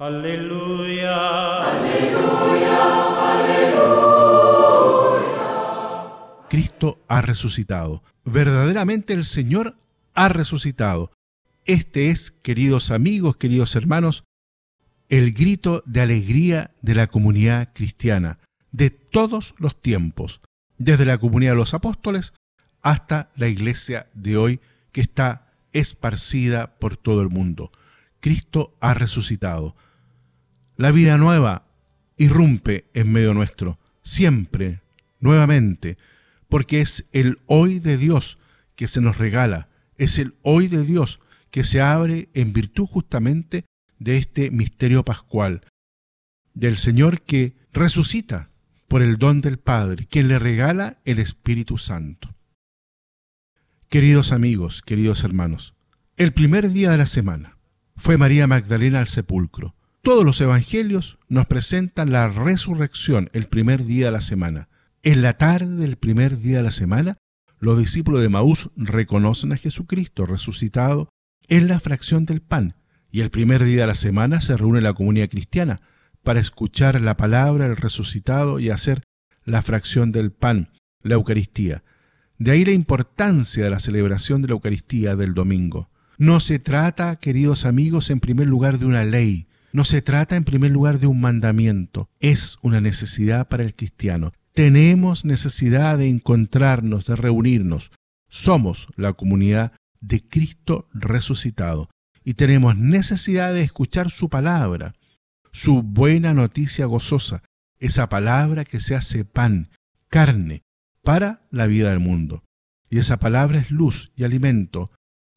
Aleluya. Aleluya. Aleluya. Cristo ha resucitado. Verdaderamente el Señor ha resucitado. Este es, queridos amigos, queridos hermanos, el grito de alegría de la comunidad cristiana de todos los tiempos, desde la comunidad de los apóstoles hasta la iglesia de hoy que está esparcida por todo el mundo. Cristo ha resucitado. La vida nueva irrumpe en medio nuestro, siempre, nuevamente, porque es el hoy de Dios que se nos regala, es el hoy de Dios que se abre en virtud justamente de este misterio pascual, del Señor que resucita por el don del Padre, quien le regala el Espíritu Santo. Queridos amigos, queridos hermanos, el primer día de la semana fue María Magdalena al sepulcro. Todos los evangelios nos presentan la resurrección el primer día de la semana. En la tarde del primer día de la semana, los discípulos de Maús reconocen a Jesucristo resucitado en la fracción del pan, y el primer día de la semana se reúne la comunidad cristiana para escuchar la palabra del resucitado y hacer la fracción del pan, la Eucaristía. De ahí la importancia de la celebración de la Eucaristía del domingo. No se trata, queridos amigos, en primer lugar de una ley, no se trata en primer lugar de un mandamiento, es una necesidad para el cristiano. Tenemos necesidad de encontrarnos, de reunirnos. Somos la comunidad de Cristo resucitado y tenemos necesidad de escuchar su palabra, su buena noticia gozosa, esa palabra que se hace pan, carne, para la vida del mundo. Y esa palabra es luz y alimento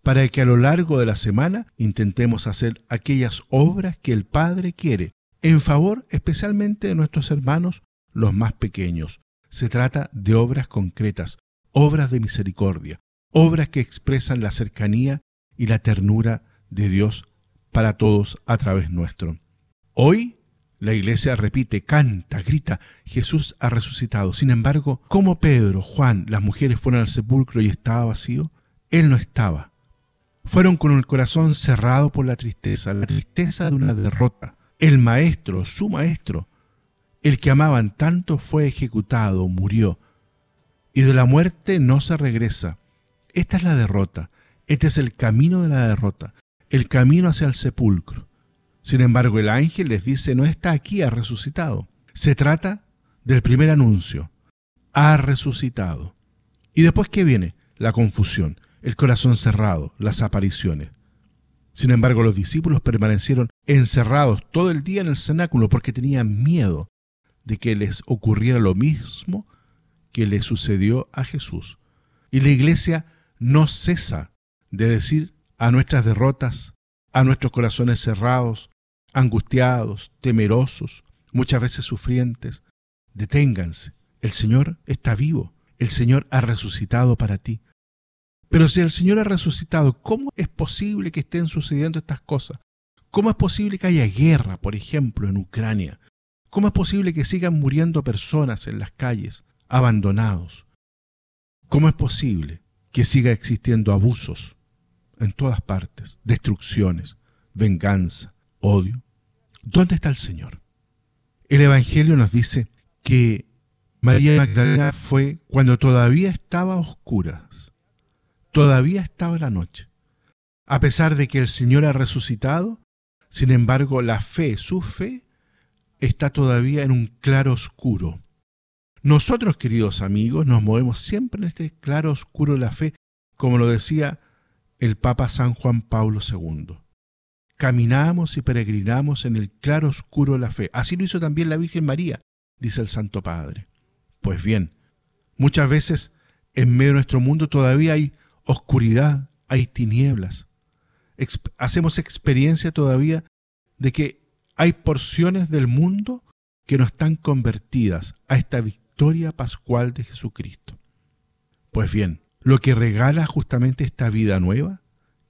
para que a lo largo de la semana intentemos hacer aquellas obras que el Padre quiere, en favor especialmente de nuestros hermanos los más pequeños. Se trata de obras concretas, obras de misericordia, obras que expresan la cercanía y la ternura de Dios para todos a través nuestro. Hoy la iglesia repite, canta, grita, Jesús ha resucitado. Sin embargo, como Pedro, Juan, las mujeres fueron al sepulcro y estaba vacío, él no estaba. Fueron con el corazón cerrado por la tristeza, la tristeza de una derrota. El maestro, su maestro, el que amaban tanto fue ejecutado, murió. Y de la muerte no se regresa. Esta es la derrota. Este es el camino de la derrota, el camino hacia el sepulcro. Sin embargo, el ángel les dice, no está aquí, ha resucitado. Se trata del primer anuncio, ha resucitado. Y después, ¿qué viene? La confusión, el corazón cerrado, las apariciones. Sin embargo, los discípulos permanecieron encerrados todo el día en el cenáculo porque tenían miedo de que les ocurriera lo mismo que le sucedió a Jesús. Y la iglesia no cesa de decir a nuestras derrotas, a nuestros corazones cerrados, angustiados, temerosos, muchas veces sufrientes, deténganse. El Señor está vivo. El Señor ha resucitado para ti. Pero si el Señor ha resucitado, ¿cómo es posible que estén sucediendo estas cosas? ¿Cómo es posible que haya guerra, por ejemplo, en Ucrania? ¿Cómo es posible que sigan muriendo personas en las calles, abandonados? ¿Cómo es posible que siga existiendo abusos en todas partes, destrucciones, venganza, odio? ¿Dónde está el Señor? El Evangelio nos dice que María Magdalena fue cuando todavía estaba oscuras, todavía estaba la noche. A pesar de que el Señor ha resucitado, sin embargo la fe, su fe, está todavía en un claro oscuro. Nosotros, queridos amigos, nos movemos siempre en este claro oscuro de la fe, como lo decía el Papa San Juan Pablo II caminamos y peregrinamos en el claro oscuro de la fe. Así lo hizo también la Virgen María, dice el Santo Padre. Pues bien, muchas veces en medio de nuestro mundo todavía hay oscuridad, hay tinieblas. hacemos experiencia todavía de que hay porciones del mundo que no están convertidas a esta victoria pascual de Jesucristo. Pues bien, lo que regala justamente esta vida nueva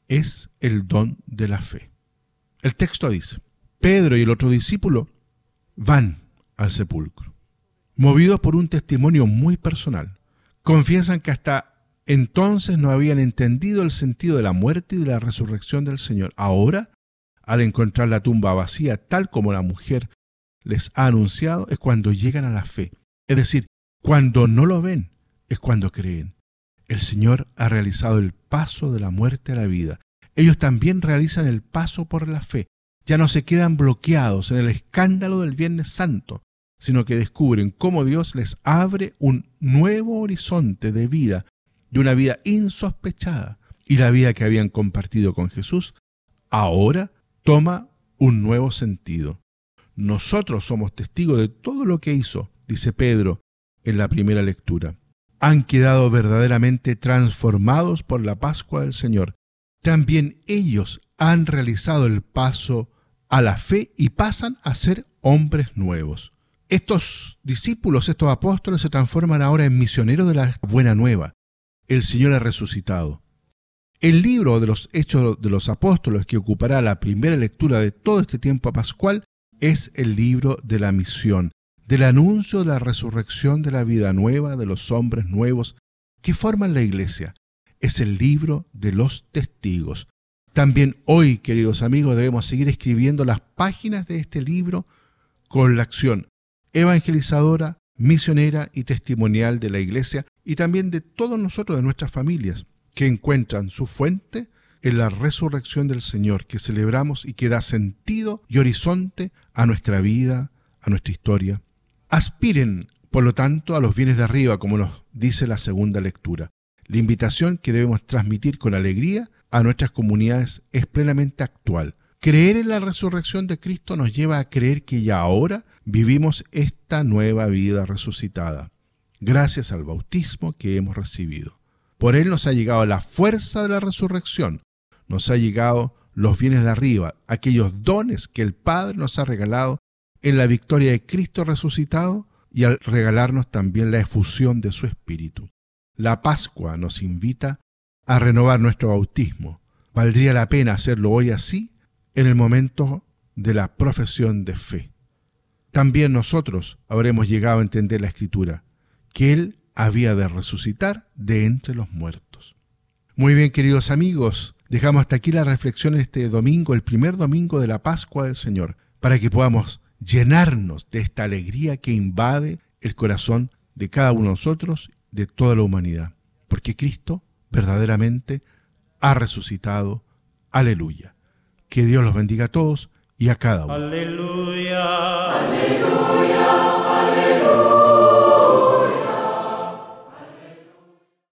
es el don de la fe. El texto dice, Pedro y el otro discípulo van al sepulcro, movidos por un testimonio muy personal. Confiesan que hasta entonces no habían entendido el sentido de la muerte y de la resurrección del Señor. Ahora al encontrar la tumba vacía, tal como la mujer les ha anunciado, es cuando llegan a la fe. Es decir, cuando no lo ven, es cuando creen. El Señor ha realizado el paso de la muerte a la vida. Ellos también realizan el paso por la fe. Ya no se quedan bloqueados en el escándalo del Viernes Santo, sino que descubren cómo Dios les abre un nuevo horizonte de vida, de una vida insospechada. Y la vida que habían compartido con Jesús ahora toma un nuevo sentido. Nosotros somos testigos de todo lo que hizo, dice Pedro en la primera lectura. Han quedado verdaderamente transformados por la Pascua del Señor. También ellos han realizado el paso a la fe y pasan a ser hombres nuevos. Estos discípulos, estos apóstoles se transforman ahora en misioneros de la buena nueva. El Señor ha resucitado. El libro de los Hechos de los Apóstoles, que ocupará la primera lectura de todo este tiempo pascual, es el libro de la misión, del anuncio de la resurrección de la vida nueva de los hombres nuevos que forman la iglesia. Es el libro de los testigos. También hoy, queridos amigos, debemos seguir escribiendo las páginas de este libro con la acción evangelizadora, misionera y testimonial de la iglesia y también de todos nosotros, de nuestras familias que encuentran su fuente en la resurrección del Señor que celebramos y que da sentido y horizonte a nuestra vida, a nuestra historia. Aspiren, por lo tanto, a los bienes de arriba, como nos dice la segunda lectura. La invitación que debemos transmitir con alegría a nuestras comunidades es plenamente actual. Creer en la resurrección de Cristo nos lleva a creer que ya ahora vivimos esta nueva vida resucitada, gracias al bautismo que hemos recibido. Por Él nos ha llegado la fuerza de la resurrección, nos ha llegado los bienes de arriba, aquellos dones que el Padre nos ha regalado en la victoria de Cristo resucitado y al regalarnos también la efusión de su Espíritu. La Pascua nos invita a renovar nuestro bautismo. Valdría la pena hacerlo hoy así en el momento de la profesión de fe. También nosotros habremos llegado a entender la Escritura, que Él había de resucitar de entre los muertos. Muy bien, queridos amigos, dejamos hasta aquí la reflexión este domingo, el primer domingo de la Pascua del Señor, para que podamos llenarnos de esta alegría que invade el corazón de cada uno de nosotros, de toda la humanidad, porque Cristo verdaderamente ha resucitado. Aleluya. Que Dios los bendiga a todos y a cada uno. Aleluya. Aleluya. Aleluya.